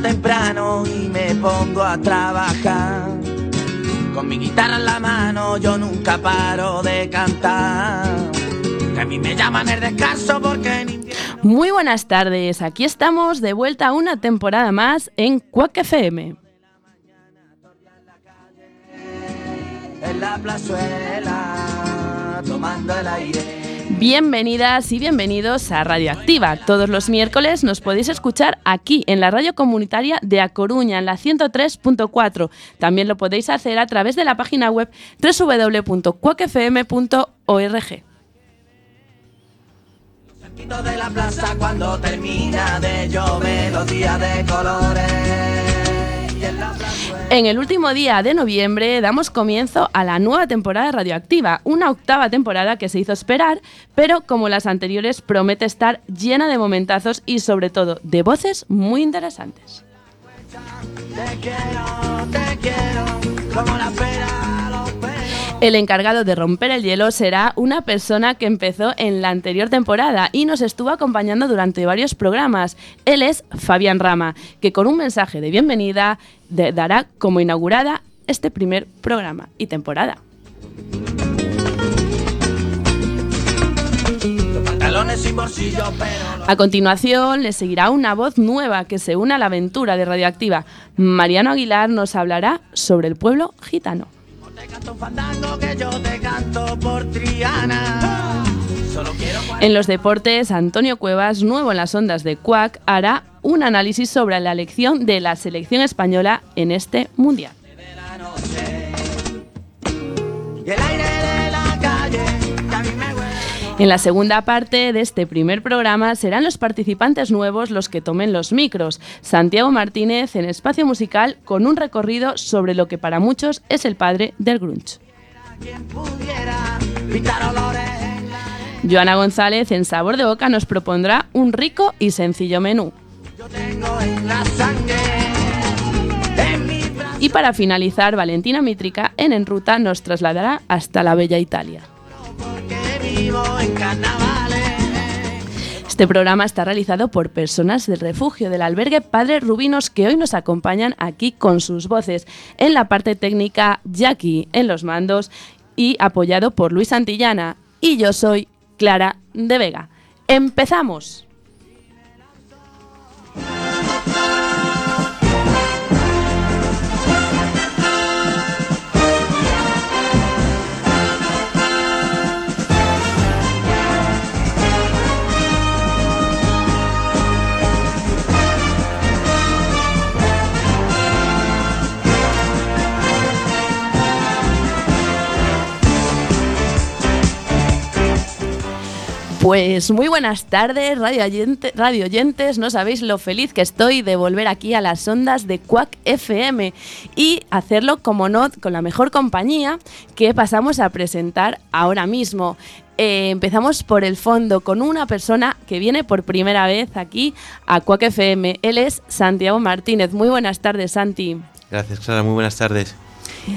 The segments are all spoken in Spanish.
temprano y me pongo a trabajar. Con mi guitarra en la mano yo nunca paro de cantar. Que a mí me llaman el descanso porque en invierno... Muy buenas tardes, aquí estamos de vuelta una temporada más en Quack FM. En la plazuela, tomando el aire. Bienvenidas y bienvenidos a Radioactiva. Todos los miércoles nos podéis escuchar aquí en la radio comunitaria de A Coruña en la 103.4. También lo podéis hacer a través de la página web www.cuacfm.org. De la plaza cuando termina de llover de colores. En el último día de noviembre damos comienzo a la nueva temporada Radioactiva, una octava temporada que se hizo esperar, pero como las anteriores promete estar llena de momentazos y sobre todo de voces muy interesantes. El encargado de romper el hielo será una persona que empezó en la anterior temporada y nos estuvo acompañando durante varios programas. Él es Fabián Rama, que con un mensaje de bienvenida de- dará como inaugurada este primer programa y temporada. A continuación le seguirá una voz nueva que se une a la aventura de Radioactiva. Mariano Aguilar nos hablará sobre el pueblo gitano. En los deportes, Antonio Cuevas, nuevo en las ondas de Cuac, hará un análisis sobre la elección de la selección española en este mundial. En la segunda parte de este primer programa serán los participantes nuevos los que tomen los micros. Santiago Martínez en espacio musical con un recorrido sobre lo que para muchos es el padre del grunge. Joana González en Sabor de Boca nos propondrá un rico y sencillo menú. Y para finalizar, Valentina Mítrica en En Ruta nos trasladará hasta la bella Italia. Este programa está realizado por personas del refugio del albergue Padre Rubinos que hoy nos acompañan aquí con sus voces. En la parte técnica, Jackie en los mandos y apoyado por Luis Santillana. Y yo soy Clara de Vega. ¡Empezamos! Pues muy buenas tardes, radio, oyente- radio oyentes. No sabéis lo feliz que estoy de volver aquí a las ondas de Quack FM y hacerlo, como no, con la mejor compañía que pasamos a presentar ahora mismo. Eh, empezamos por el fondo con una persona que viene por primera vez aquí a Quack FM. Él es Santiago Martínez. Muy buenas tardes, Santi. Gracias, Clara. Muy buenas tardes.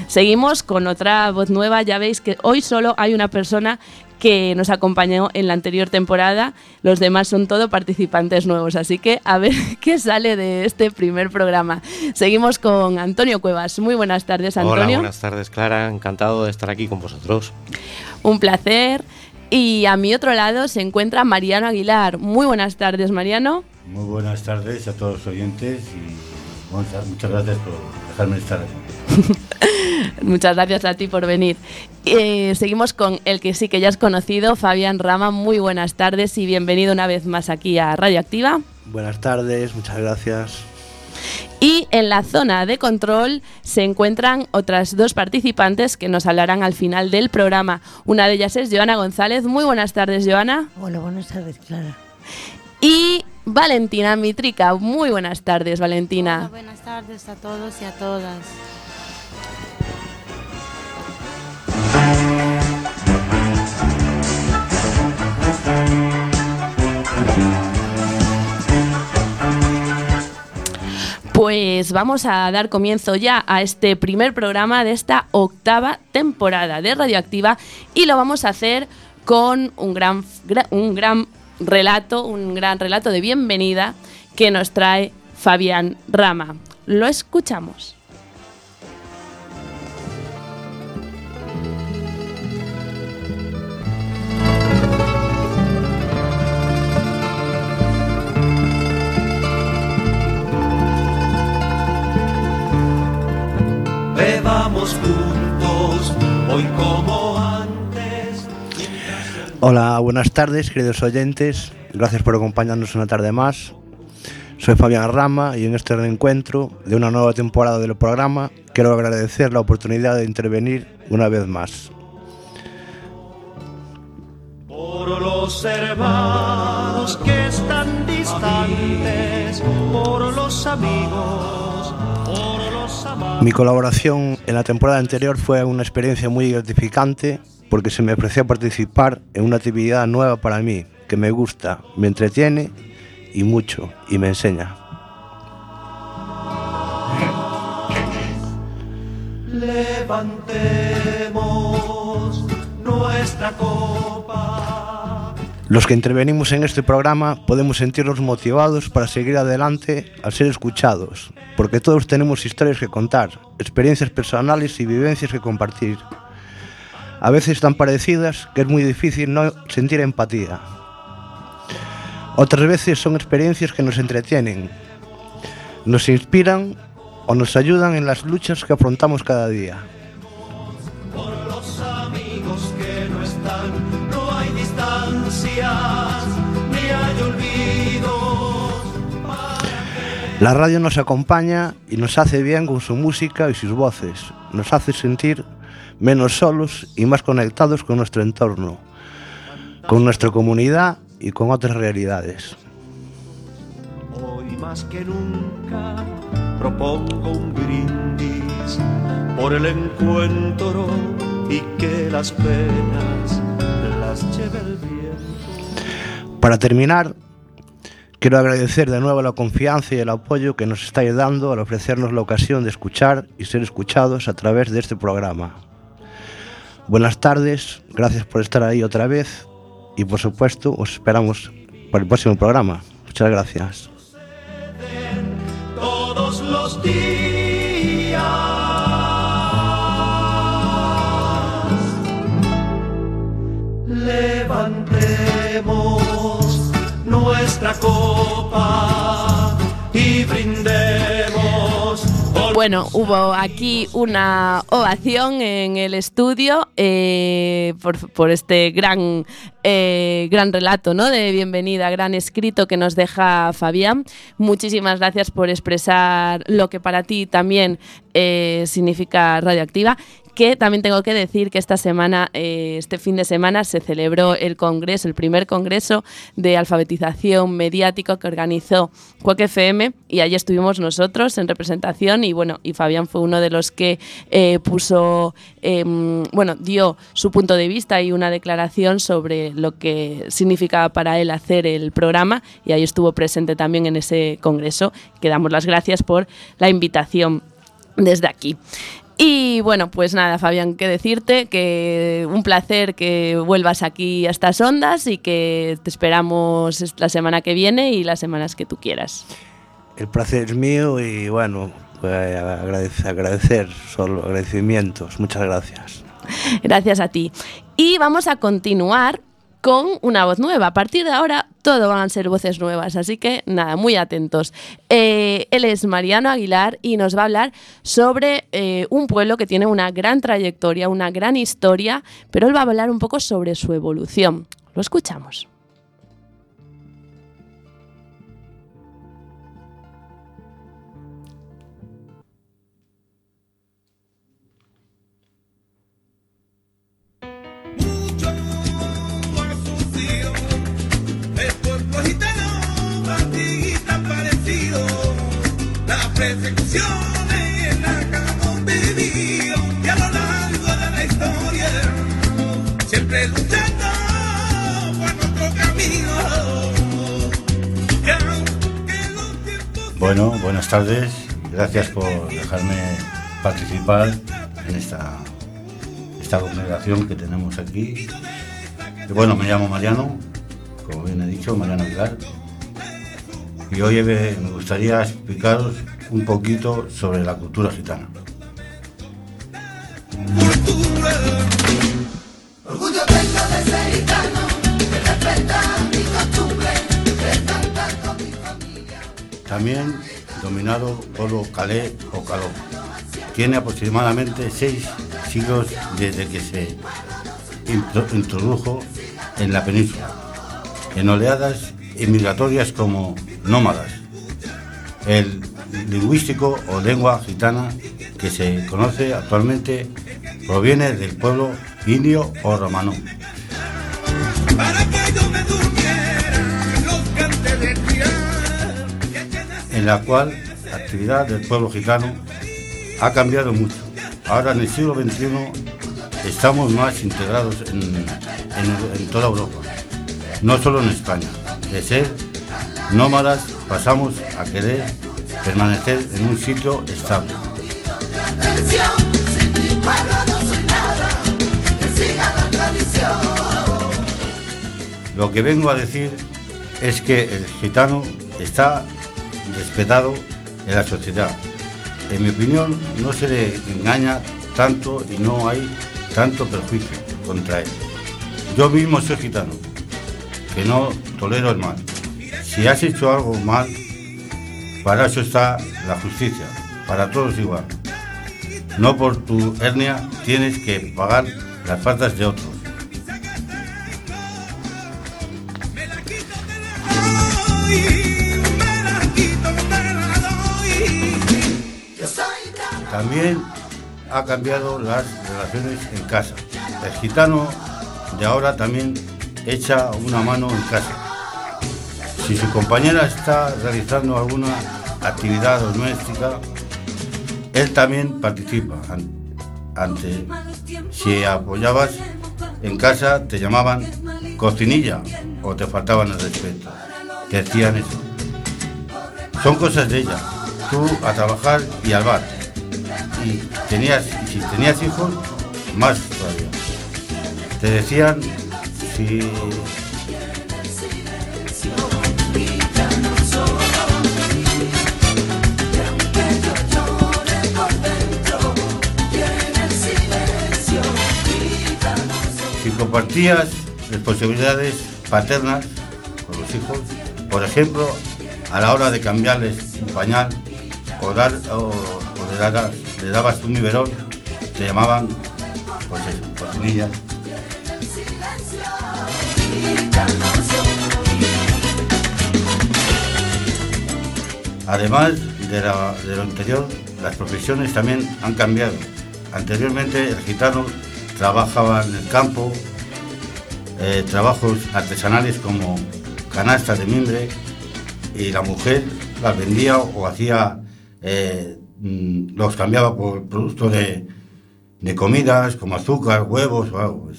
Seguimos con otra voz nueva. Ya veis que hoy solo hay una persona que nos acompañó en la anterior temporada. Los demás son todo participantes nuevos. Así que a ver qué sale de este primer programa. Seguimos con Antonio Cuevas. Muy buenas tardes, Antonio. Hola, buenas tardes, Clara. Encantado de estar aquí con vosotros. Un placer. Y a mi otro lado se encuentra Mariano Aguilar. Muy buenas tardes, Mariano. Muy buenas tardes a todos los oyentes y muchas, muchas gracias por dejarme estar aquí. Muchas gracias a ti por venir. Eh, seguimos con el que sí que ya has conocido, Fabián Rama. Muy buenas tardes y bienvenido una vez más aquí a Radioactiva. Buenas tardes, muchas gracias. Y en la zona de control se encuentran otras dos participantes que nos hablarán al final del programa. Una de ellas es Joana González. Muy buenas tardes, Joana. Hola, buenas tardes, Clara. Y Valentina Mitrica. Muy buenas tardes, Valentina. Hola, buenas tardes a todos y a todas. Pues vamos a dar comienzo ya a este primer programa de esta octava temporada de Radioactiva y lo vamos a hacer con un gran, gra- un gran relato, un gran relato de bienvenida que nos trae Fabián Rama. Lo escuchamos. Bebamos juntos, hoy como antes. Hola, buenas tardes, queridos oyentes. Gracias por acompañarnos una tarde más. Soy Fabián Rama y en este reencuentro de una nueva temporada del programa quiero agradecer la oportunidad de intervenir una vez más. Por los hermanos que están distantes, por los amigos. Mi colaboración en la temporada anterior fue una experiencia muy gratificante porque se me ofreció participar en una actividad nueva para mí, que me gusta, me entretiene y mucho, y me enseña. Levantemos nuestra copa. Los que intervenimos en este programa podemos sentirnos motivados para seguir adelante al ser escuchados, porque todos tenemos historias que contar, experiencias personales y vivencias que compartir. A veces tan parecidas que es muy difícil no sentir empatía. Otras veces son experiencias que nos entretienen, nos inspiran o nos ayudan en las luchas que afrontamos cada día. La radio nos acompaña y nos hace bien con su música y sus voces. Nos hace sentir menos solos y más conectados con nuestro entorno, con nuestra comunidad y con otras realidades. Hoy más que nunca propongo un brindis por el encuentro y que las penas las lleve el viento. Para terminar, quiero agradecer de nuevo la confianza y el apoyo que nos estáis dando al ofrecernos la ocasión de escuchar y ser escuchados a través de este programa. Buenas tardes, gracias por estar ahí otra vez y por supuesto os esperamos para el próximo programa. Muchas gracias. Nuestra copa y brindemos Bueno, hubo aquí una ovación en el estudio eh, por, por este gran, eh, gran relato ¿no? de bienvenida, gran escrito que nos deja Fabián. Muchísimas gracias por expresar lo que para ti también eh, significa radioactiva que también tengo que decir que esta semana, eh, este fin de semana, se celebró el congreso, el primer congreso de alfabetización mediática que organizó Cuac FM y allí estuvimos nosotros en representación y bueno, y Fabián fue uno de los que eh, puso, eh, bueno, dio su punto de vista y una declaración sobre lo que significaba para él hacer el programa y ahí estuvo presente también en ese congreso, que damos las gracias por la invitación desde aquí. Y bueno, pues nada, Fabián, que decirte que un placer que vuelvas aquí a estas ondas y que te esperamos la semana que viene y las semanas que tú quieras. El placer es mío y bueno, pues agradecer, agradecer solo agradecimientos. Muchas gracias. Gracias a ti. Y vamos a continuar con una voz nueva. A partir de ahora todo van a ser voces nuevas, así que nada, muy atentos. Eh, él es Mariano Aguilar y nos va a hablar sobre eh, un pueblo que tiene una gran trayectoria, una gran historia, pero él va a hablar un poco sobre su evolución. Lo escuchamos. Persecuciones en la que hemos vivido y a lo largo de la historia, siempre luchando por nuestro camino. Y aunque los tiempos Bueno, buenas tardes. Gracias por dejarme participar en esta, esta congregación que tenemos aquí. Y bueno, me llamo Mariano, como bien he dicho, Mariano Aguilar. y hoy me gustaría explicaros un poquito sobre la cultura gitana. También dominado por calé o caló. Tiene aproximadamente seis siglos desde que se intro- introdujo en la península, en oleadas inmigratorias como nómadas. El lingüístico o lengua gitana que se conoce actualmente proviene del pueblo indio o romano. En la cual la actividad del pueblo gitano ha cambiado mucho. Ahora en el siglo XXI estamos más integrados en- en toda Europa, no solo en España. De ser nómadas pasamos a querer permanecer en un sitio estable. Lo que vengo a decir es que el gitano está respetado en la sociedad. En mi opinión, no se le engaña tanto y no hay tanto perjuicio contra él. Yo mismo soy gitano, que no tolero el mal. Si has hecho algo mal, para eso está la justicia, para todos igual. No por tu hernia tienes que pagar las faltas de otros. También ha cambiado las relaciones en casa. El gitano de ahora también echa una mano en casa. Si su compañera está realizando alguna actividad doméstica, él también participa. An- Ante, si apoyabas en casa, te llamaban cocinilla o te faltaban el respeto. Te decían eso. Son cosas de ella. Tú a trabajar y al bar. Y tenías, si tenías hijos, más todavía. Te decían si compartías responsabilidades paternas con los hijos, por ejemplo, a la hora de cambiarles un pañal o, dar, o, le, dabas, le dabas un biberón, te llamaban pues eso. Además de, de lo anterior, las profesiones también han cambiado. Anteriormente el gitano trabajaba en el campo, eh, trabajos artesanales como canastas de mimbre y la mujer las vendía o hacía, eh, mm, los cambiaba por productos de, de comidas como azúcar, huevos o algo.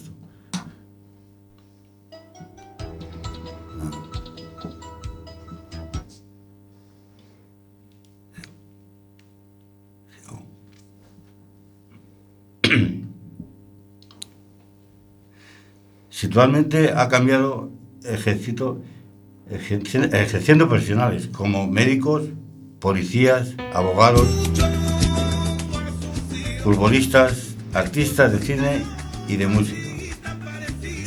Situalmente ha cambiado ejército, ejerci- ejerciendo profesionales como médicos, policías, abogados, futbolistas, artistas de cine y de música.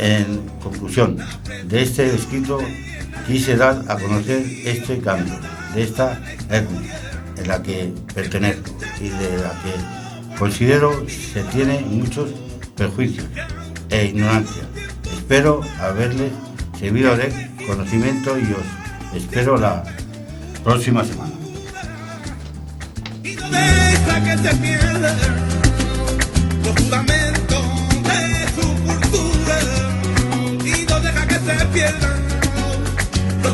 En conclusión, de este escrito quise dar a conocer este cambio, de esta etnia en la que pertenezco y de la que considero se tiene muchos perjuicios e ignorancia. Espero haberles servido de conocimiento y os espero la próxima semana. Los fundamentos de su cultura. Y no deja que se pierdan los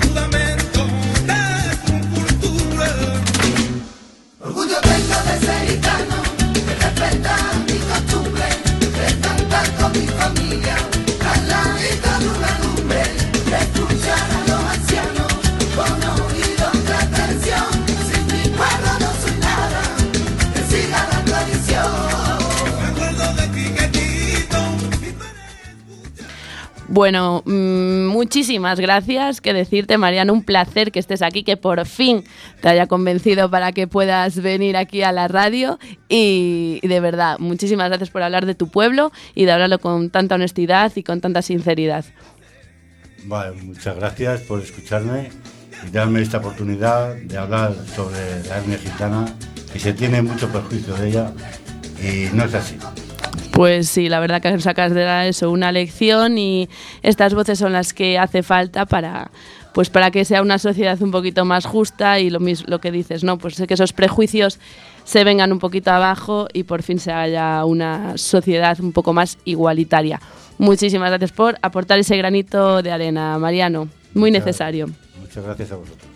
Bueno, mm, muchísimas gracias. Que decirte, Mariano, un placer que estés aquí, que por fin te haya convencido para que puedas venir aquí a la radio. Y, y de verdad, muchísimas gracias por hablar de tu pueblo y de hablarlo con tanta honestidad y con tanta sinceridad. Vale, muchas gracias por escucharme y darme esta oportunidad de hablar sobre la etnia gitana, que se tiene mucho perjuicio de ella y no es así. Pues sí, la verdad que sacas de eso una lección y estas voces son las que hace falta para pues para que sea una sociedad un poquito más justa y lo mismo lo que dices, ¿no? Pues que esos prejuicios se vengan un poquito abajo y por fin se haya una sociedad un poco más igualitaria. Muchísimas gracias por aportar ese granito de arena, Mariano. Muy Muchas- necesario. Muchas gracias a vosotros.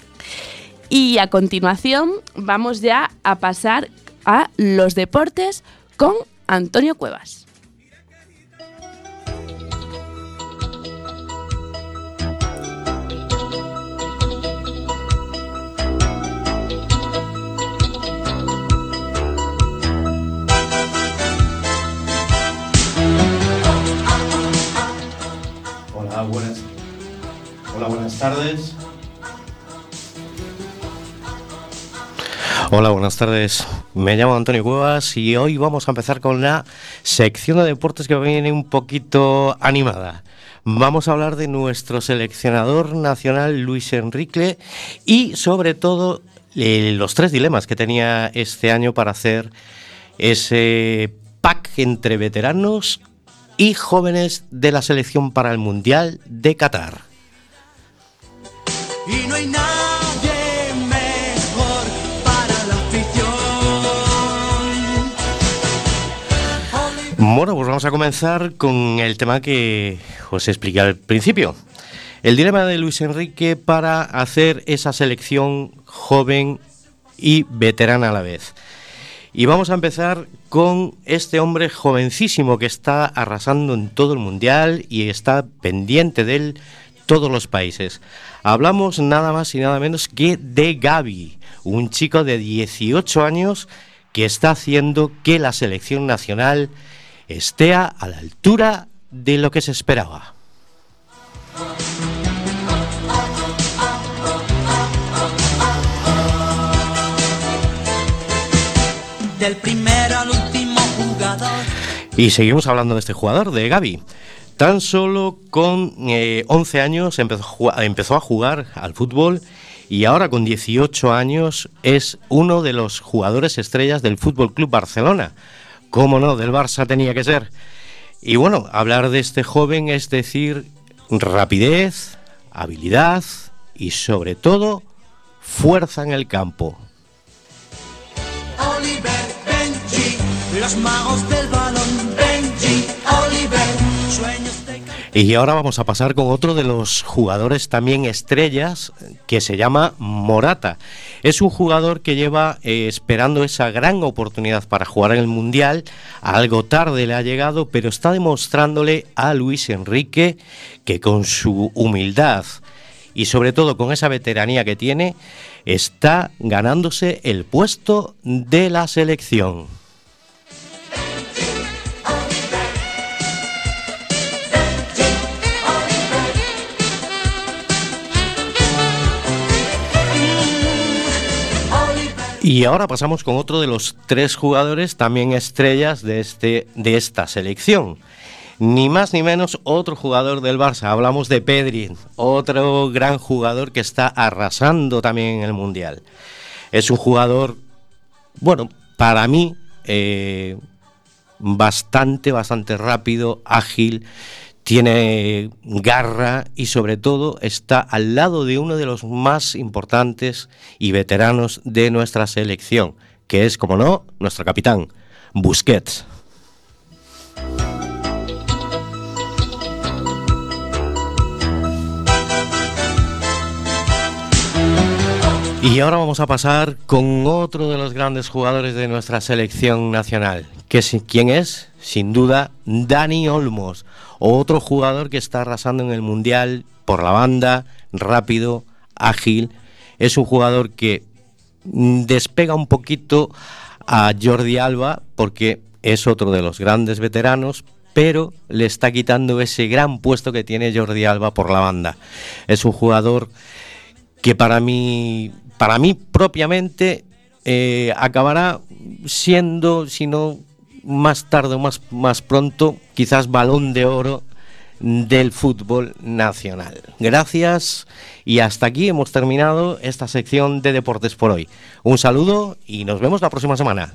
Y a continuación vamos ya a pasar a los deportes con Antonio Cuevas. Hola, buenas. Hola, buenas tardes. Hola, buenas tardes. Me llamo Antonio Cuevas y hoy vamos a empezar con la sección de deportes que viene un poquito animada. Vamos a hablar de nuestro seleccionador nacional Luis Enrique y sobre todo eh, los tres dilemas que tenía este año para hacer ese pack entre veteranos y jóvenes de la selección para el Mundial de Qatar. Y no hay nadie Bueno, pues vamos a comenzar con el tema que os expliqué al principio. El dilema de Luis Enrique para hacer esa selección joven y veterana a la vez. Y vamos a empezar con este hombre jovencísimo que está arrasando en todo el mundial y está pendiente de él todos los países. Hablamos nada más y nada menos que de Gaby, un chico de 18 años que está haciendo que la selección nacional esté a la altura de lo que se esperaba. Del primero al último jugador. Y seguimos hablando de este jugador, de Gaby. Tan solo con eh, 11 años empezó, a jugar- empezó a jugar al fútbol y ahora con 18 años es uno de los jugadores estrellas del Fútbol Club Barcelona. ¿Cómo no? Del Barça tenía que ser. Y bueno, hablar de este joven es decir rapidez, habilidad y sobre todo fuerza en el campo. Oliver, Benji, los magos del balón. Benji, Oliver, sueños de. Y ahora vamos a pasar con otro de los jugadores también estrellas que se llama Morata. Es un jugador que lleva eh, esperando esa gran oportunidad para jugar en el Mundial. Algo tarde le ha llegado, pero está demostrándole a Luis Enrique que con su humildad y sobre todo con esa veteranía que tiene, está ganándose el puesto de la selección. Y ahora pasamos con otro de los tres jugadores también estrellas de, este, de esta selección. Ni más ni menos otro jugador del Barça. Hablamos de Pedri, otro gran jugador que está arrasando también en el Mundial. Es un jugador, bueno, para mí, eh, bastante, bastante rápido, ágil, tiene garra y sobre todo está al lado de uno de los más importantes y veteranos de nuestra selección, que es, como no, nuestro capitán, Busquets. Y ahora vamos a pasar con otro de los grandes jugadores de nuestra selección nacional. ¿Quién es? Sin duda, Dani Olmos. Otro jugador que está arrasando en el Mundial por la banda, rápido, ágil. Es un jugador que mm, despega un poquito a Jordi Alba porque es otro de los grandes veteranos, pero le está quitando ese gran puesto que tiene Jordi Alba por la banda. Es un jugador que para mí, para mí propiamente, eh, acabará siendo, si no más tarde o más, más pronto, quizás balón de oro del fútbol nacional. Gracias y hasta aquí hemos terminado esta sección de deportes por hoy. Un saludo y nos vemos la próxima semana.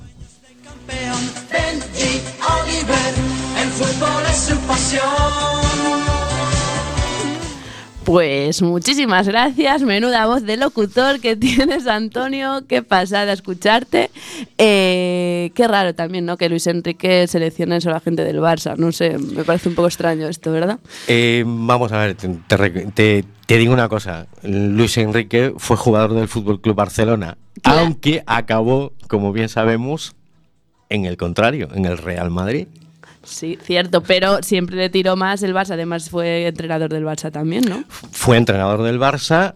Pues muchísimas gracias, menuda voz de locutor que tienes, Antonio, qué pasada escucharte. Eh, qué raro también, ¿no? Que Luis Enrique seleccione solo a gente del Barça, no sé, me parece un poco extraño esto, ¿verdad? Eh, vamos a ver, te, digo una cosa. Luis Enrique fue jugador del Fútbol Club Barcelona, Claro. aunque acabó, como bien sabemos, en el contrario, en el Real Madrid. Sí, cierto, pero siempre le tiró más el Barça, además fue entrenador del Barça también, ¿no? Fue entrenador del Barça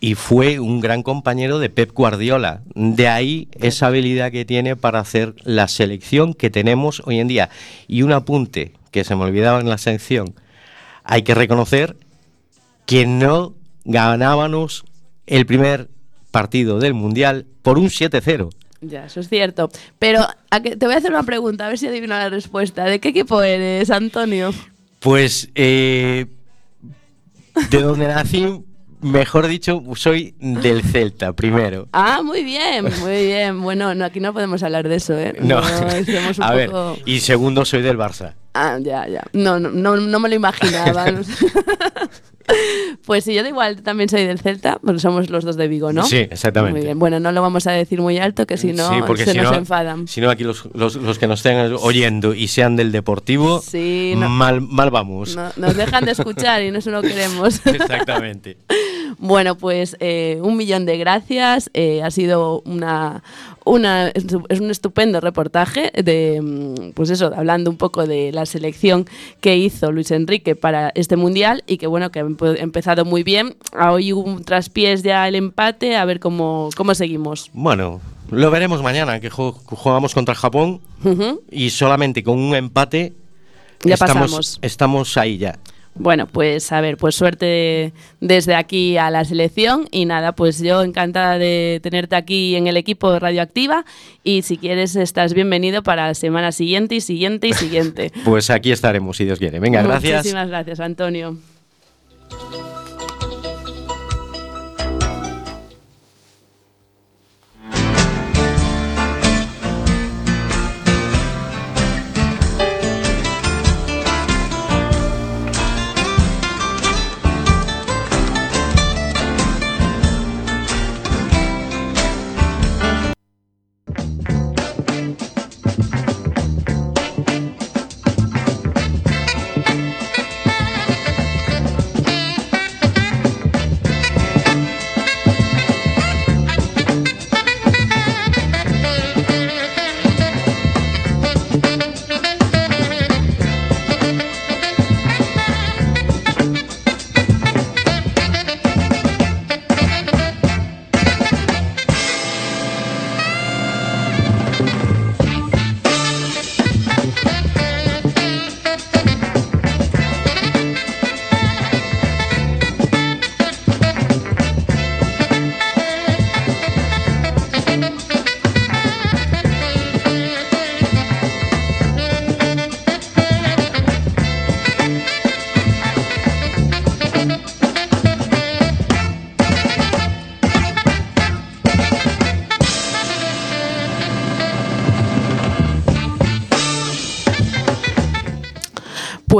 y fue un gran compañero de Pep Guardiola. De ahí esa habilidad que tiene para hacer la selección que tenemos hoy en día. Y un apunte que se me olvidaba en la sección. Hay que reconocer que no ganábamos el primer partido del Mundial por un 7-0. Ya, eso es cierto. Pero a que- te voy a hacer una pregunta, a ver si adivino la respuesta. ¿De qué equipo eres, Antonio? Pues eh, de donde nací, mejor dicho, soy del Celta primero. Ah, muy bien, muy bien. Bueno, no, aquí no podemos hablar de eso, ¿eh? No, estamos un a ver, poco- y segundo soy del Barça. Ah, ya, ya. No, no, no, no me lo imaginaba. pues sí, yo da igual también soy del Celta, porque somos los dos de Vigo, ¿no? Sí, exactamente. Muy bien. Bueno, no lo vamos a decir muy alto, que si no Sí, porque se si nos no- enfadan. Si no, aquí los, los- los que nos estén oyendo y sean del Deportivo, Sí, no- mal, mal vamos. No- nos dejan de escuchar y no lo queremos. Exactamente. Bueno, pues eh, un millón de gracias. Eh, ha sido una, una es un estupendo reportaje de, mm, pues eso, hablando un poco de la selección que hizo Luis Enrique para este mundial y que bueno que ha empe- empezado muy bien. A Hoy hubo un traspiés ya el empate, a ver cómo, cómo seguimos. Bueno, lo veremos mañana, que ju- jugamos contra Japón y solamente con un empate Ya estamos, pasamos. estamos ahí ya. Bueno, pues a ver, pues suerte desde aquí a la selección y nada, pues yo encantada de tenerte aquí en el equipo de Radioactiva y si quieres estás bienvenido para la semana siguiente y siguiente y siguiente. Pues aquí estaremos, si Dios quiere. Venga, gracias. Muchísimas gracias, Antonio.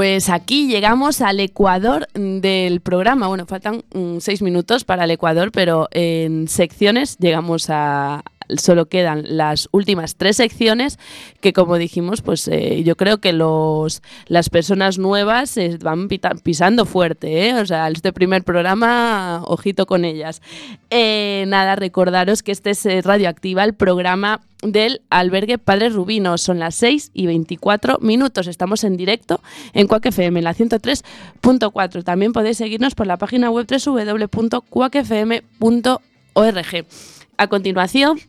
Pues aquí llegamos al Ecuador del programa. Bueno, faltan mm, seis minutos para el Ecuador, pero en secciones llegamos a. Solo quedan las últimas tres secciones que, como dijimos, pues eh, yo creo que los, las personas nuevas eh, van pisando fuerte. ¿eh? O sea, este primer programa, ojito con ellas. Eh, nada, recordaros que este es Radioactiva, el programa del albergue Padre Rubino. Son las 6 y 24 minutos. Estamos en directo en Cuac FM, en la 103.4. También podéis seguirnos por la página web www.cuacfm.org. A continuación,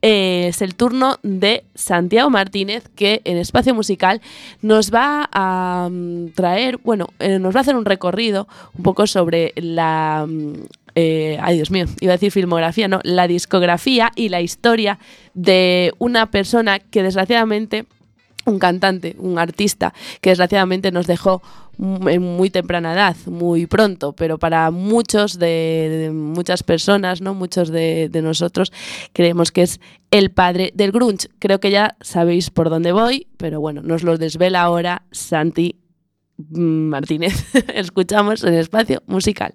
eh, es el turno de Santiago Martínez, que en Espacio Musical nos va a mm, traer, bueno, eh, nos va a hacer un recorrido un poco sobre la... mm, eh, ay, Dios mío, iba a decir filmografía, no, la discografía y la historia de una persona que desgraciadamente un cantante, un artista que desgraciadamente nos dejó en muy temprana edad, muy pronto, pero para muchos de, de muchas personas, ¿no? Muchos de, de nosotros creemos que es el padre del grunge. Creo que ya sabéis por dónde voy, pero bueno, nos lo desvela ahora Santi mm, Martínez. Escuchamos en espacio musical.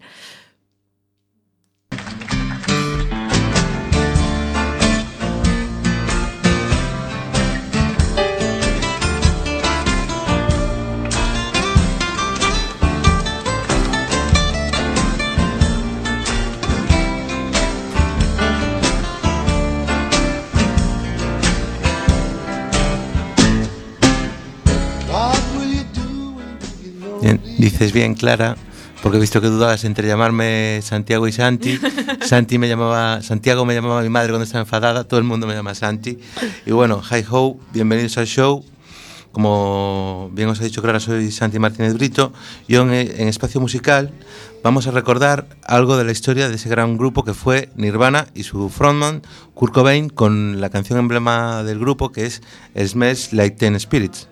Dices bien, Clara, porque he visto que dudabas entre llamarme Santiago y Santi. Santi me llamaba, Santiago me llamaba mi madre cuando estaba enfadada, todo el mundo me llama Santi. Y bueno, hi ho, bienvenidos al show. Como bien os ha dicho Clara, soy Santi Martínez Brito. Yo en, en Espacio Musical vamos a recordar algo de la historia de ese gran grupo que fue Nirvana y su frontman Kurt Cobain con la canción emblema del grupo que es Smells Like Teen Spirits.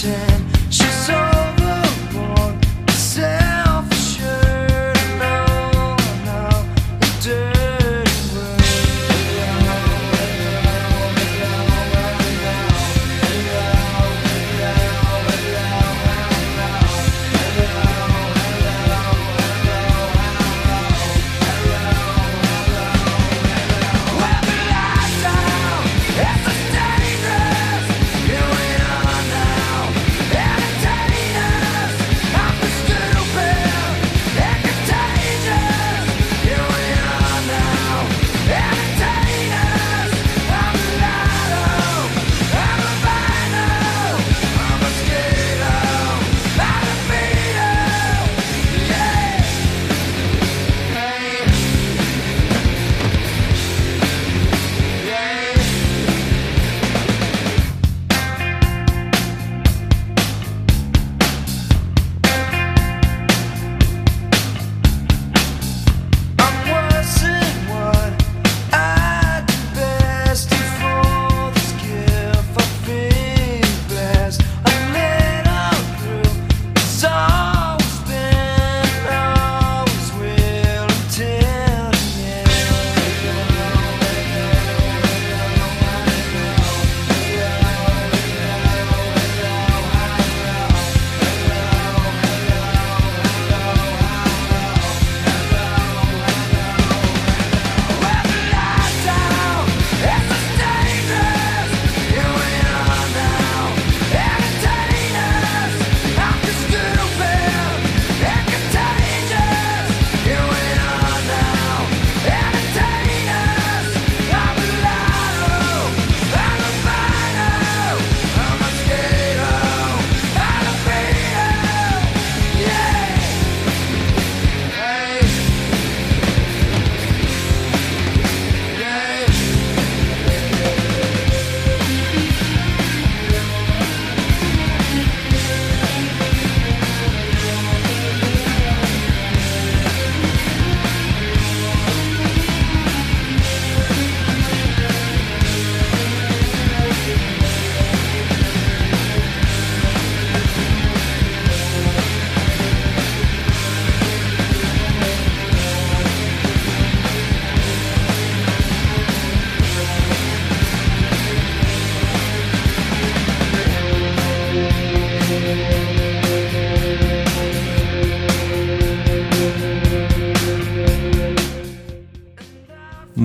Pretend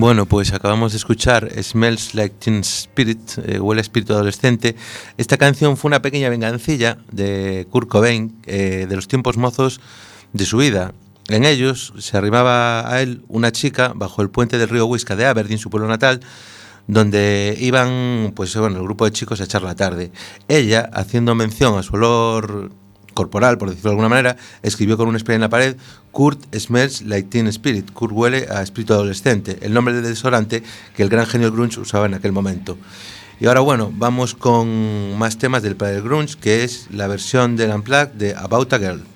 Bueno, pues acabamos de escuchar Smells Like Teen Spirit, eh, Huele Espíritu Adolescente. Esta canción fue una pequeña vengancilla de Kurt Cobain eh, de los tiempos mozos de su vida. En ellos se arrimaba a él una chica bajo el puente del río Huesca de Aberdeen, su pueblo natal, donde iban pues bueno, el grupo de chicos a echar la tarde. Ella, haciendo mención a su olor corporal, por decirlo de alguna manera, escribió con un spray en la pared, Kurt smells like teen spirit, Kurt huele a espíritu adolescente, el nombre del desodorante que el gran genio grunge usaba en aquel momento. Y ahora bueno, vamos con más temas del padre grunge, que es la versión del Unplugged de About a Girl.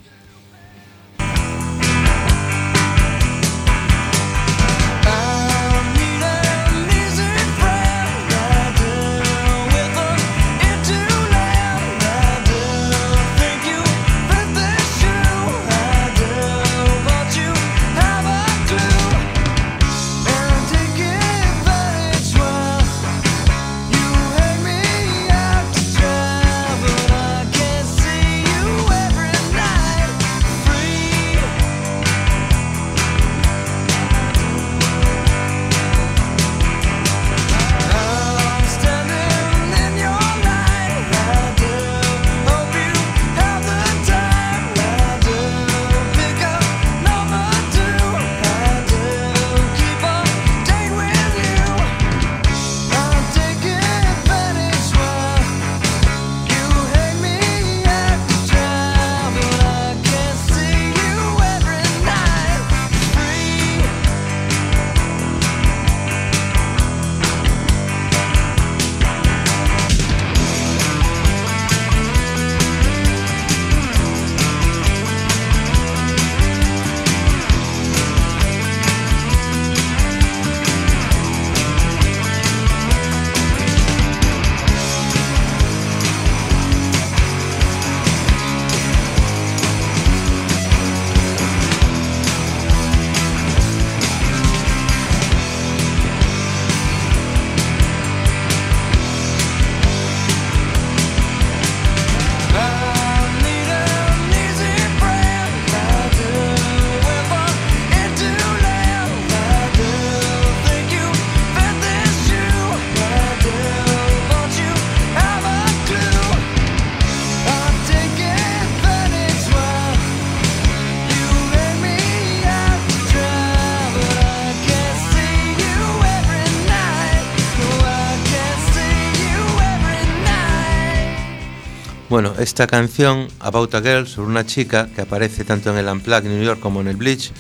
Bueno, esta canción, About a Girl, sobre una chica que aparece tanto en el Unplugged New York como en el Bleach,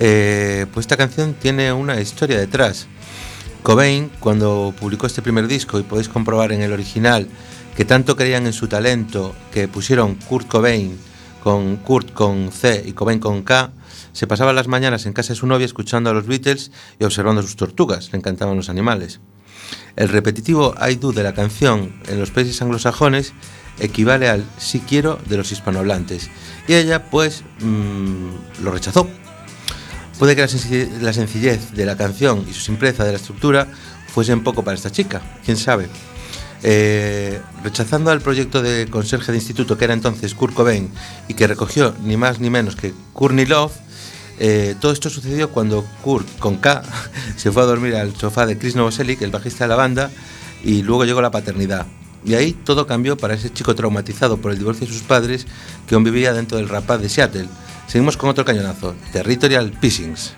eh, pues esta canción tiene una historia detrás. Cobain, cuando publicó este primer disco, y podéis comprobar en el original que tanto creían en su talento que pusieron Kurt Cobain con Kurt con C y Cobain con K, se pasaba las mañanas en casa de su novia escuchando a los Beatles y observando sus tortugas, le encantaban los animales. El repetitivo I do de la canción en los países anglosajones equivale al sí quiero de los hispanohablantes. Y ella, pues, mmm, lo rechazó. Puede que la sencillez, la sencillez, de la canción y su simpleza de la estructura fuesen poco para esta chica, quién sabe. Eh, rechazando al proyecto de conserje de instituto que era entonces Kurt Cobain y que recogió ni más ni menos que Courtney Love, eh, todo esto sucedió cuando Kurt, con K, se fue a dormir al sofá de Chris Novoselic, el bajista de la banda, y luego llegó la paternidad. Y ahí todo cambió para ese chico traumatizado por el divorcio de sus padres que aún vivía dentro del rapaz de Seattle. Seguimos con otro cañonazo, Territorial Pissings.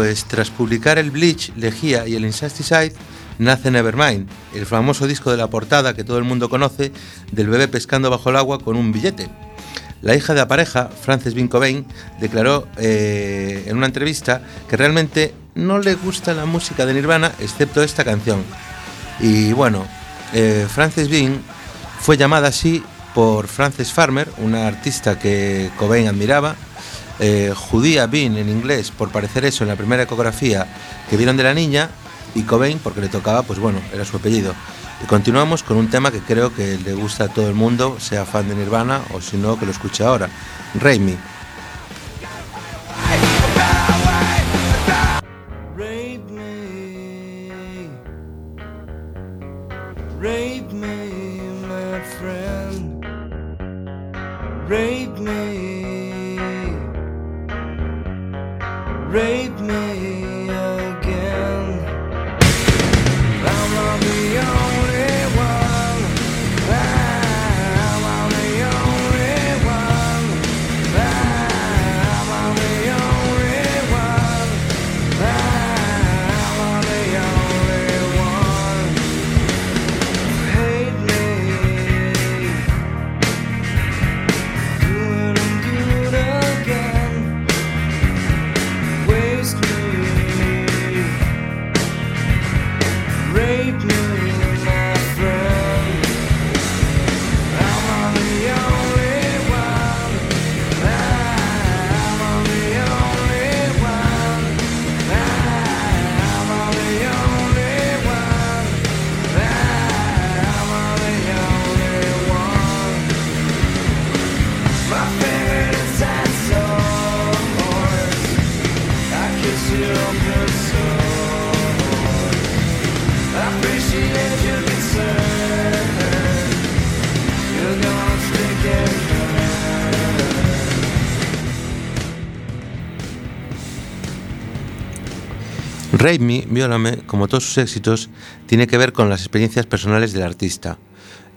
Pues tras publicar el Bleach, Lejía y el Insecticide, nace Nevermind, el famoso disco de la portada que todo el mundo conoce del bebé pescando bajo el agua con un billete. La hija de la pareja, Frances Bean Cobain, declaró eh, en una entrevista que realmente no le gusta la música de Nirvana excepto esta canción. Y bueno, eh, Frances Bean fue llamada así por Frances Farmer, una artista que Cobain admiraba, eh, judía Bean en inglés por parecer eso en la primera ecografía que vieron de la niña y Cobain porque le tocaba, pues bueno, era su apellido. Y continuamos con un tema que creo que le gusta a todo el mundo, sea fan de Nirvana o si no, que lo escuche ahora. Raimi. Rape Me, Viólame, como todos sus éxitos, tiene que ver con las experiencias personales del artista.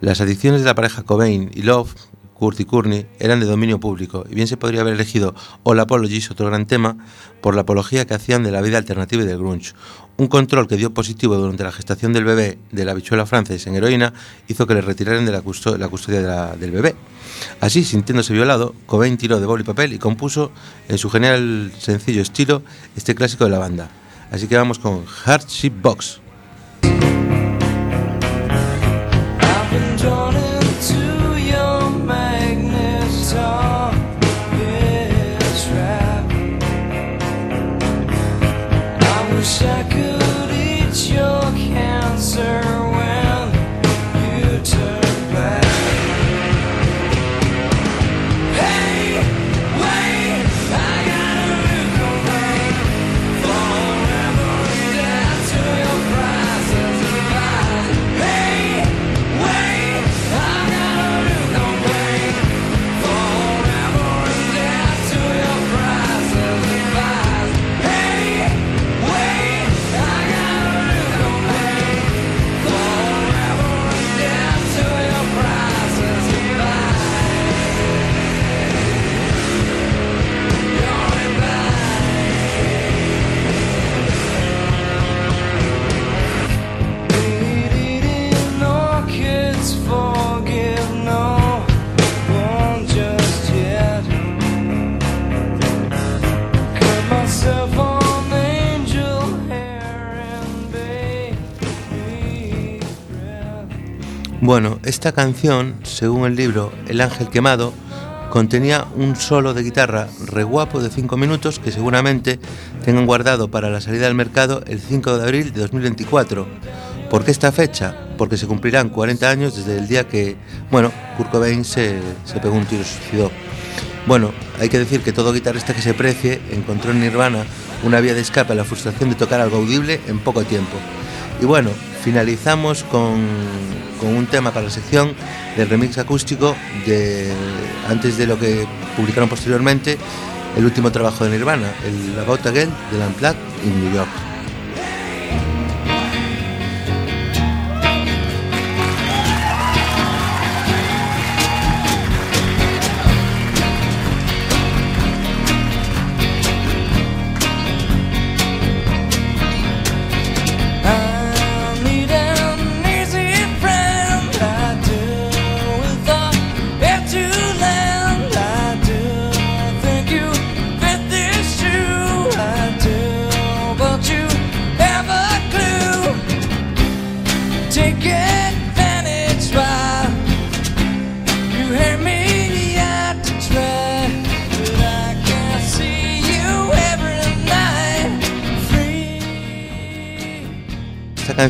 Las adicciones de la pareja Cobain y Love, Kurt y Courtney, eran de dominio público, y bien se podría haber elegido All Apologies, otro gran tema, por la apología que hacían de la vida alternativa y del grunge. Un control que dio positivo durante la gestación del bebé de la habichuela francesa en heroína hizo que le retiraran de la, custo- la custodia del bebé. Así, sintiéndose violado, Cobain tiró de boli y papel y compuso, en su genial sencillo estilo, este clásico de la banda. Así que vamos con Hardship Box. Bueno, esta canción, según el libro El Ángel Quemado, contenía un solo de guitarra re guapo de 5 minutos que seguramente tengan guardado para la salida al mercado el 5 de abril de 2024. ¿Por qué esta fecha? Porque se cumplirán 40 años desde el día que, bueno, Kurt Cobain se, se pegó un tiro y suicidó. Bueno, hay que decir que todo guitarrista que se precie encontró en Nirvana una vía de escape a la frustración de tocar algo audible en poco tiempo. Y bueno, finalizamos con, con un tema para la sección del remix acústico de antes de lo que publicaron posteriormente el último trabajo de Nirvana, el About Again del Unplugged in New York.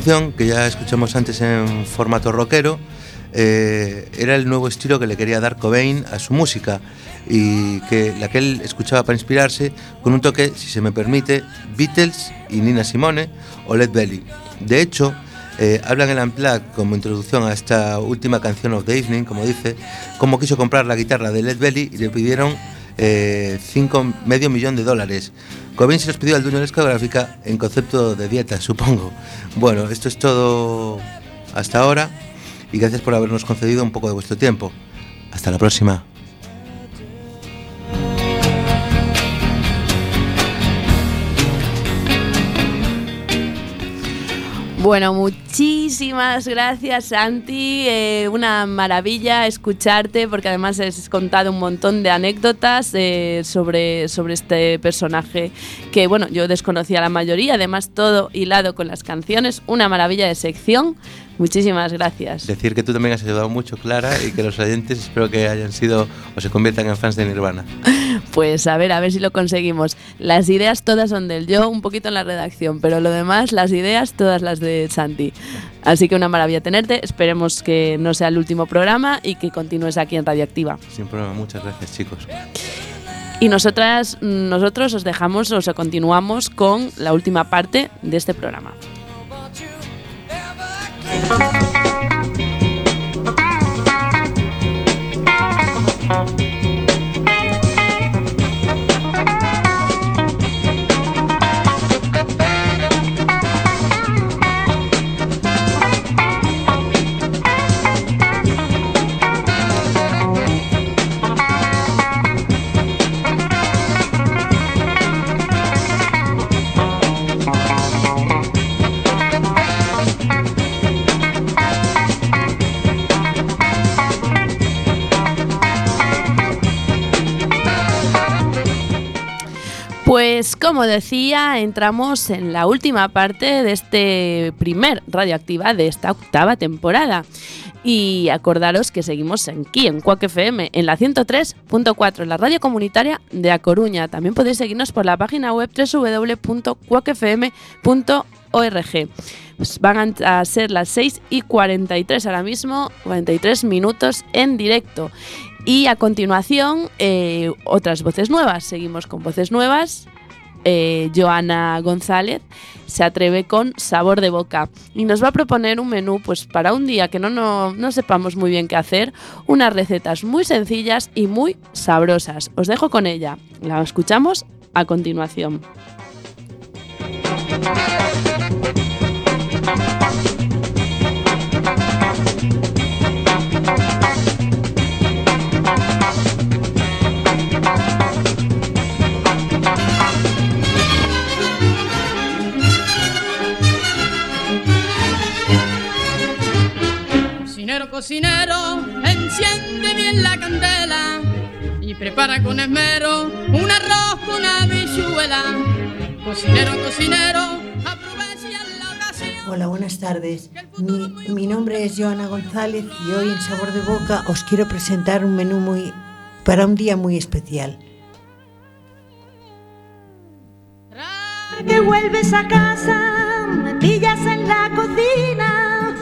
Canción, que ya escuchamos antes en formato rockero, eh, era el nuevo estilo que le quería dar Cobain a su música y que la que él escuchaba para inspirarse con un toque, si se me permite, Beatles y Nina Simone o Led Belly. De hecho, eh, hablan en Unplugged como introducción a esta última canción of the evening, como dice, cómo quiso comprar la guitarra de Led Belly y le pidieron eh, cinco, medio millón de dólares. Cobain se los pidió al dueño de la discográfica en concepto de dieta, supongo. Bueno, esto es todo hasta ahora y gracias por habernos concedido un poco de vuestro tiempo. Hasta la próxima. Bueno, muchísimas gracias Santi, Eh, una maravilla escucharte porque además has contado un montón de anécdotas eh, sobre, sobre este personaje que bueno, yo desconocía la mayoría, además todo hilado con las canciones, una maravilla de sección. Muchísimas gracias. Decir que tú también has ayudado mucho, Clara, y que los oyentes espero que hayan sido o se conviertan en fans de Nirvana. Pues a ver, a ver si lo conseguimos. Las ideas todas son del yo, un poquito en la redacción, pero lo demás, las ideas, todas las de Santi. Así que una maravilla tenerte. Esperemos que no sea el último programa y que continúes aquí en Radioactiva. Sin problema, muchas gracias, chicos. Y nosotras, nosotros os dejamos, o sea, continuamos con la última parte de este programa. Pues como decía, entramos en la última parte de este primer Radioactiva de esta octava temporada. Y acordaros que seguimos aquí en Cuac FM, en la 103.4, en la radio comunitaria de A Coruña. También podéis seguirnos por la página web www.cuacfm.org. Pues van a ser las 6 y 43 ahora mismo, 43 minutos en directo. Y a continuación, eh, otras voces nuevas. Seguimos con voces nuevas. Eh, Joana González se atreve con sabor de boca y nos va a proponer un menú pues para un día que no, no, no sepamos muy bien qué hacer, unas recetas muy sencillas y muy sabrosas. Os dejo con ella, la escuchamos a continuación. Cocinero, enciende bien la candela y prepara con esmero un arroz con una habichuela. Cocinero, cocinero, aprovecha la ocasión. Hola, buenas tardes. Mi, mi nombre es Joana González y hoy en Sabor de Boca os quiero presentar un menú muy para un día muy especial. que vuelves a casa, me pillas en la cocina,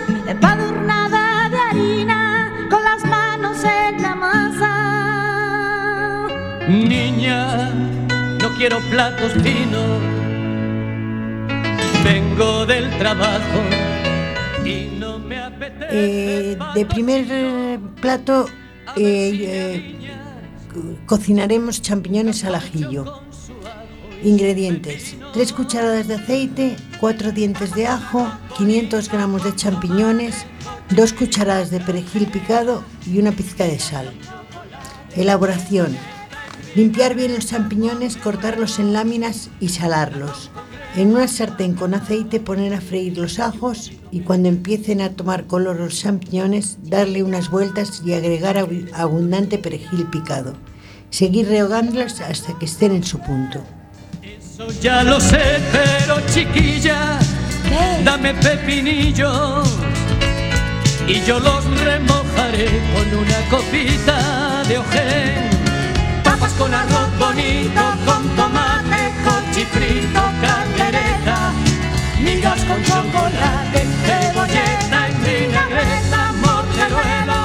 con las manos en la masa. Niña, no quiero platos finos. Vengo del trabajo y no me apetece. Eh, de primer plato eh, eh, co- cocinaremos champiñones al ajillo. Ingredientes: 3 cucharadas de aceite, 4 dientes de ajo, 500 gramos de champiñones, 2 cucharadas de perejil picado y una pizca de sal. Elaboración: limpiar bien los champiñones, cortarlos en láminas y salarlos. En una sartén con aceite poner a freír los ajos y cuando empiecen a tomar color los champiñones darle unas vueltas y agregar abu- abundante perejil picado. Seguir rehogándolos hasta que estén en su punto. Eso ya lo sé, pero chiquilla, Dame pepinillos y yo los remojaré con una copita de ojén. Papas con arroz bonito, con tomate, cochifrito, caldereta, migas con chocolate, cebolleta y vinagreta, morteruelo,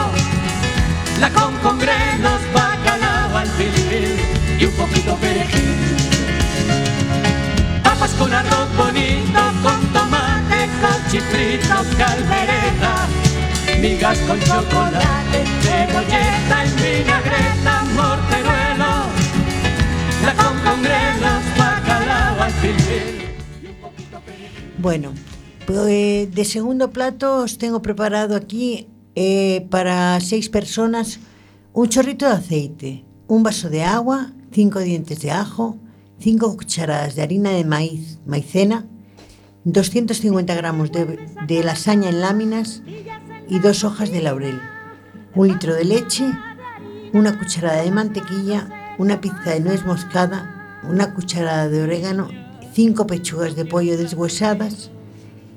la con con grelos, bacalao al filfil y un poquito perejil. Papas con arroz bonito, con tomate, cochifrito, caldereta, migas con chocolate, cebolleta y vinagreta, morteruelo, la con con grelos, bacalao al filfil. Bueno, pues de segundo plato os tengo preparado aquí eh, para seis personas un chorrito de aceite, un vaso de agua, cinco dientes de ajo, cinco cucharadas de harina de maíz, maicena, 250 gramos de, de lasaña en láminas y dos hojas de laurel, un litro de leche, una cucharada de mantequilla, una pizca de nuez moscada, una cucharada de orégano, cinco pechugas de pollo deshuesadas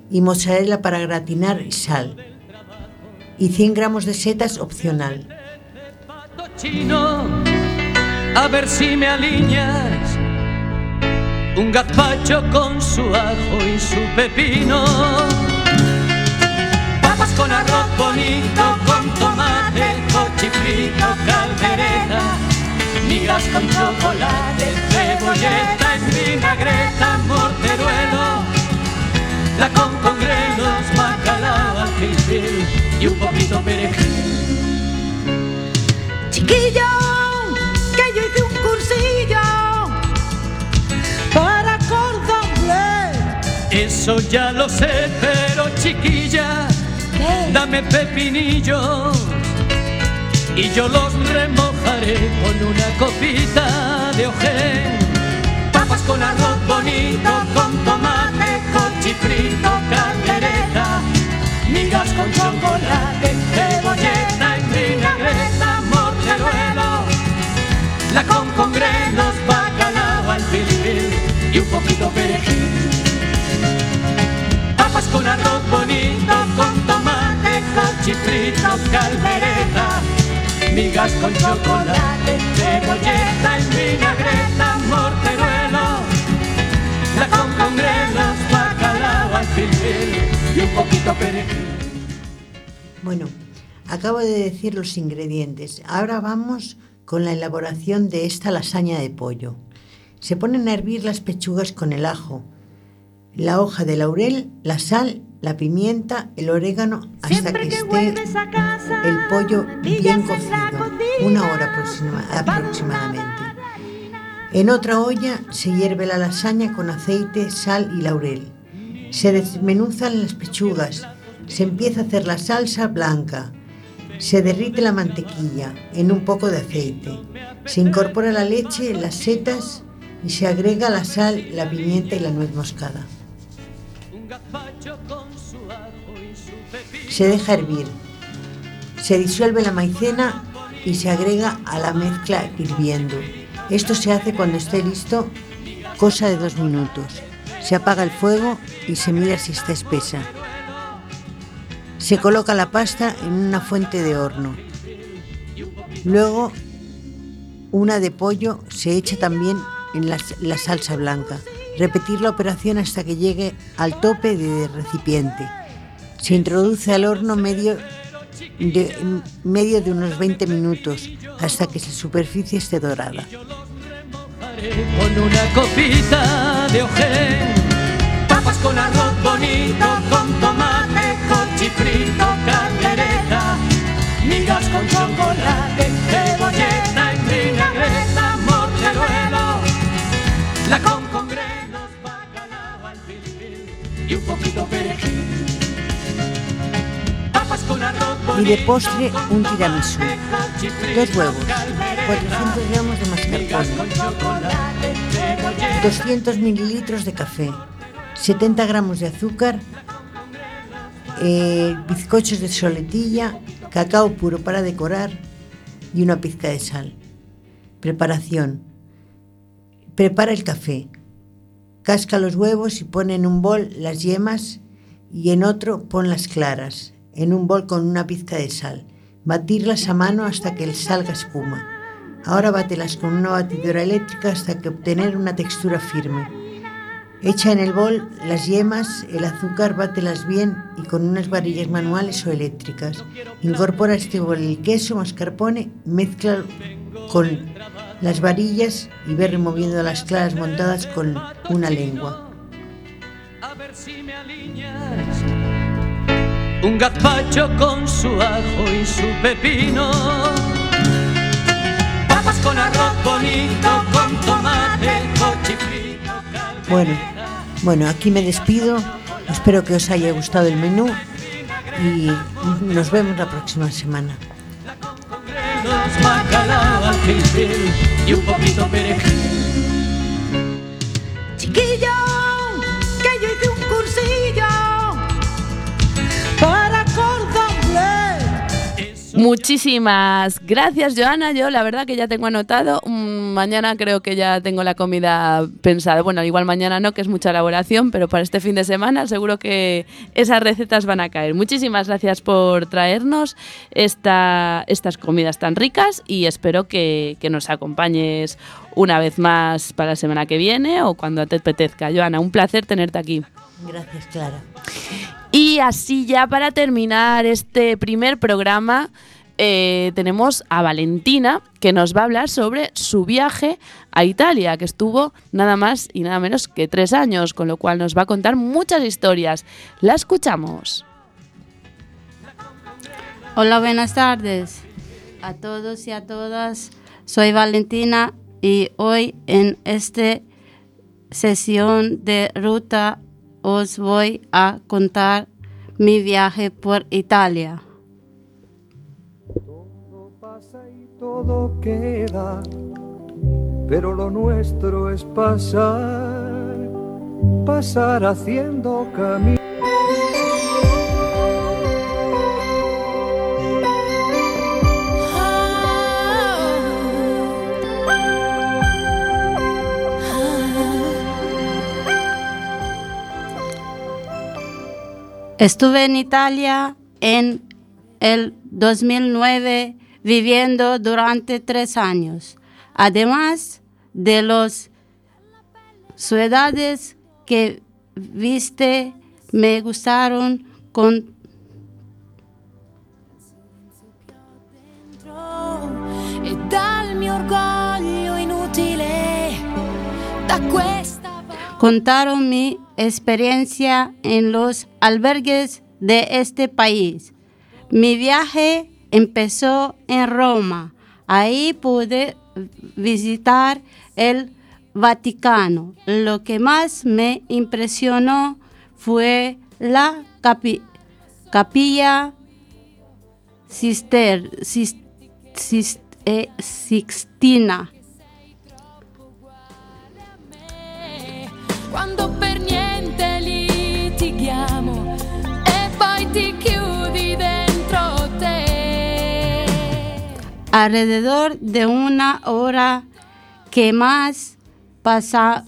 y mozzarella para gratinar y sal. Y 100 gramos de setas opcional. a ver si me un gazpacho con su ajo y su pepino. Con arroz bonito, con tomate, cochifrito, caldereta, migas con chocolate, cebolleta en vinagreta, morteruelo, la con con grelos, bacalao al y un poquito perejil. Chiquillo, que yo hice un cursillo para cordon bleu. Eso ya lo sé, pero chiquilla, dame pepinillos y yo los remojaré con una copita de ojén. Papas con arroz bonito, con tomate, cochifrito, caldereta, migas con chocolate, cebolleta y vinagreta, morteruelo, la con con grelos, bacalao al filfil y un poquito perejil. Con arroz bonito, con tomate, cochifrito, caldereta, migas con chocolate, cebolleta y vinagreta, morteruelo, la con con grelos, bacalao al y un poquito perejil. Bueno, acabo de decir los ingredientes. Ahora vamos con la elaboración de esta lasaña de pollo. Se ponen a hervir las pechugas con el ajo, la hoja de laurel, la sal, la pimienta, el orégano, hasta que que esté vuelves a casa, el pollo bien cocido, cocina, una hora aproxima- aproximadamente. En otra olla se hierve la lasaña con aceite, sal y laurel. Se desmenuzan las pechugas, se empieza a hacer la salsa blanca, se derrite la mantequilla en un poco de aceite, se incorpora la leche, las setas y se agrega la sal, la pimienta y la nuez moscada. Se deja hervir. Se disuelve la maicena y se agrega a la mezcla hirviendo. Esto se hace cuando esté listo, cosa de dos minutos. Se apaga el fuego y se mira si está espesa. Se coloca la pasta en una fuente de horno. Luego, una de pollo se echa también en la, la salsa blanca. Repetir la operación hasta que llegue al tope de recipiente. Se introduce al horno medio de, medio de unos 20 minutos hasta que su superficie esté dorada. con una copita de ojén. Papas con arroz bonito, con tomate, cochifrito, caldereta, migas con chocolate, y un poquito perejil. Papas con arroz Y de postre un tiramisú. Dos huevos, 400 gramos de mascarpone, 200 mililitros de café, 70 gramos de azúcar, eh, bizcochos de soletilla, cacao puro para decorar y una pizca de sal. Preparación. Prepara el café. Casca los huevos y pone en un bol las yemas y en otro pon las claras, en un bol con una pizca de sal. Batirlas a mano hasta que salga espuma. Ahora bátelas con una batidora eléctrica hasta que obtener una textura firme. Echa en el bol las yemas, el azúcar, bátelas bien y con unas varillas manuales o eléctricas. Incorpora a este bol el queso, mascarpone, mezcla con las varillas y ve removiendo las claras montadas con una lengua. A ver si me alineas un gazpacho con su ajo y su pepino. Papas con arroz bonito, con tomate, cochifrito, Bueno, bueno, aquí me despido. Espero que os haya gustado el menú y nos vemos la próxima semana. Grelos, bacalao al y un poquito perejil. Chiquillo, Muchísimas gracias, Joana. Yo la verdad que ya tengo anotado. Mm, mañana creo que ya tengo la comida pensada. Bueno, igual mañana no, que es mucha elaboración, pero para este fin de semana seguro que esas recetas van a caer. Muchísimas gracias por traernos esta, estas comidas tan ricas y espero que nos acompañes una vez más para la semana que viene o cuando te apetezca. Joana, un placer tenerte aquí. Gracias, Clara. Y así ya para terminar este primer programa eh, tenemos a Valentina que nos va a hablar sobre su viaje a Italia, que estuvo nada más y nada menos que tres años, con lo cual nos va a contar muchas historias. La escuchamos. Hola, buenas tardes a todos y a todas. Soy Valentina y hoy en esta sesión de ruta os voy a contar mi viaje por Italia. todo queda, pero lo nuestro es pasar, pasar haciendo camino. Estuve en Italia en el 2009 viviendo durante tres años. Además de las ciudades que viste, me gustaron con e contaron mi experiencia en los albergues de este país. Mi viaje empezó en Roma. Ahí pude visitar el Vaticano. Lo que más me impresionó fue la capi- capilla Sister, Sis- Sis- eh, alrededor de una hora que más pasa,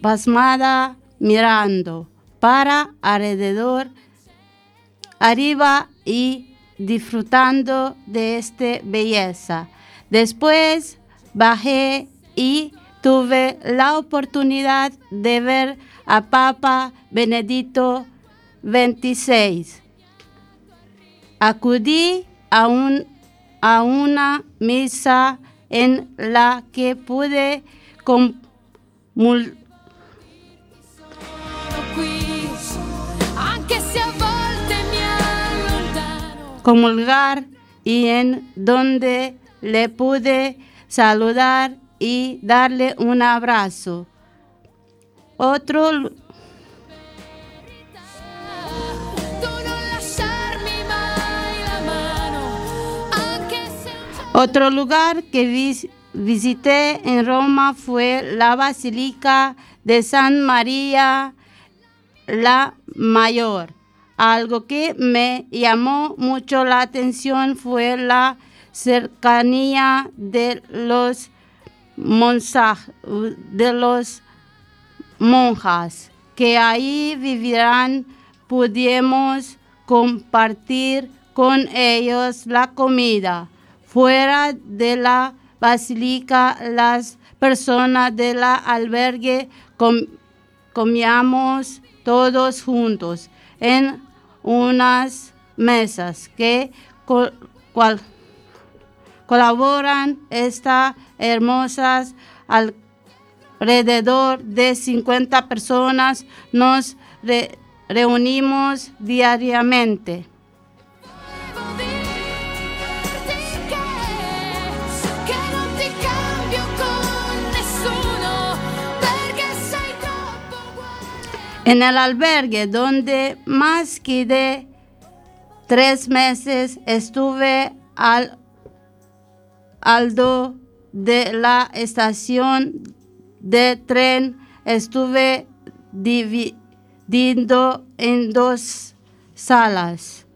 pasmada mirando para alrededor, arriba y disfrutando de esta belleza. Después bajé y tuve la oportunidad de ver a Papa Benedicto XXVI. Acudí a, un, a una misa en la que pude comulgar y en donde le pude saludar y darle un abrazo. Otro, otro lugar que vis- visité en Roma fue la Basílica de San María la Mayor. Algo que me llamó mucho la atención fue la cercanía de los de los monjas que ahí vivirán. Pudimos compartir con ellos la comida. Fuera de la basílica, las personas de la albergue com- comíamos todos juntos en unas mesas que cual- colaboran estas hermosas alrededor de 50 personas nos re- reunimos diariamente. En el albergue donde más quedé tres meses estuve al aldo de la estación de tren. Estuve dividido en dos salas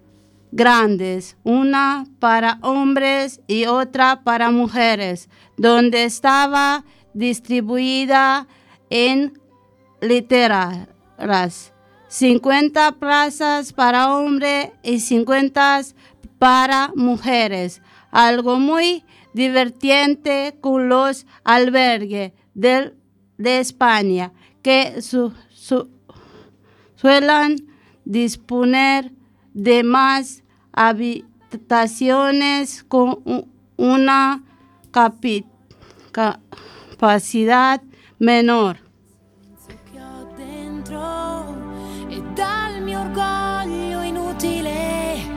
grandes, una para hombres y otra para mujeres, donde estaba distribuida en literas. 50 plazas para hombres y 50 para mujeres. Algo muy divertiente con los albergues de España que su- su- suelen disponer de más habitaciones con una capacidad menor.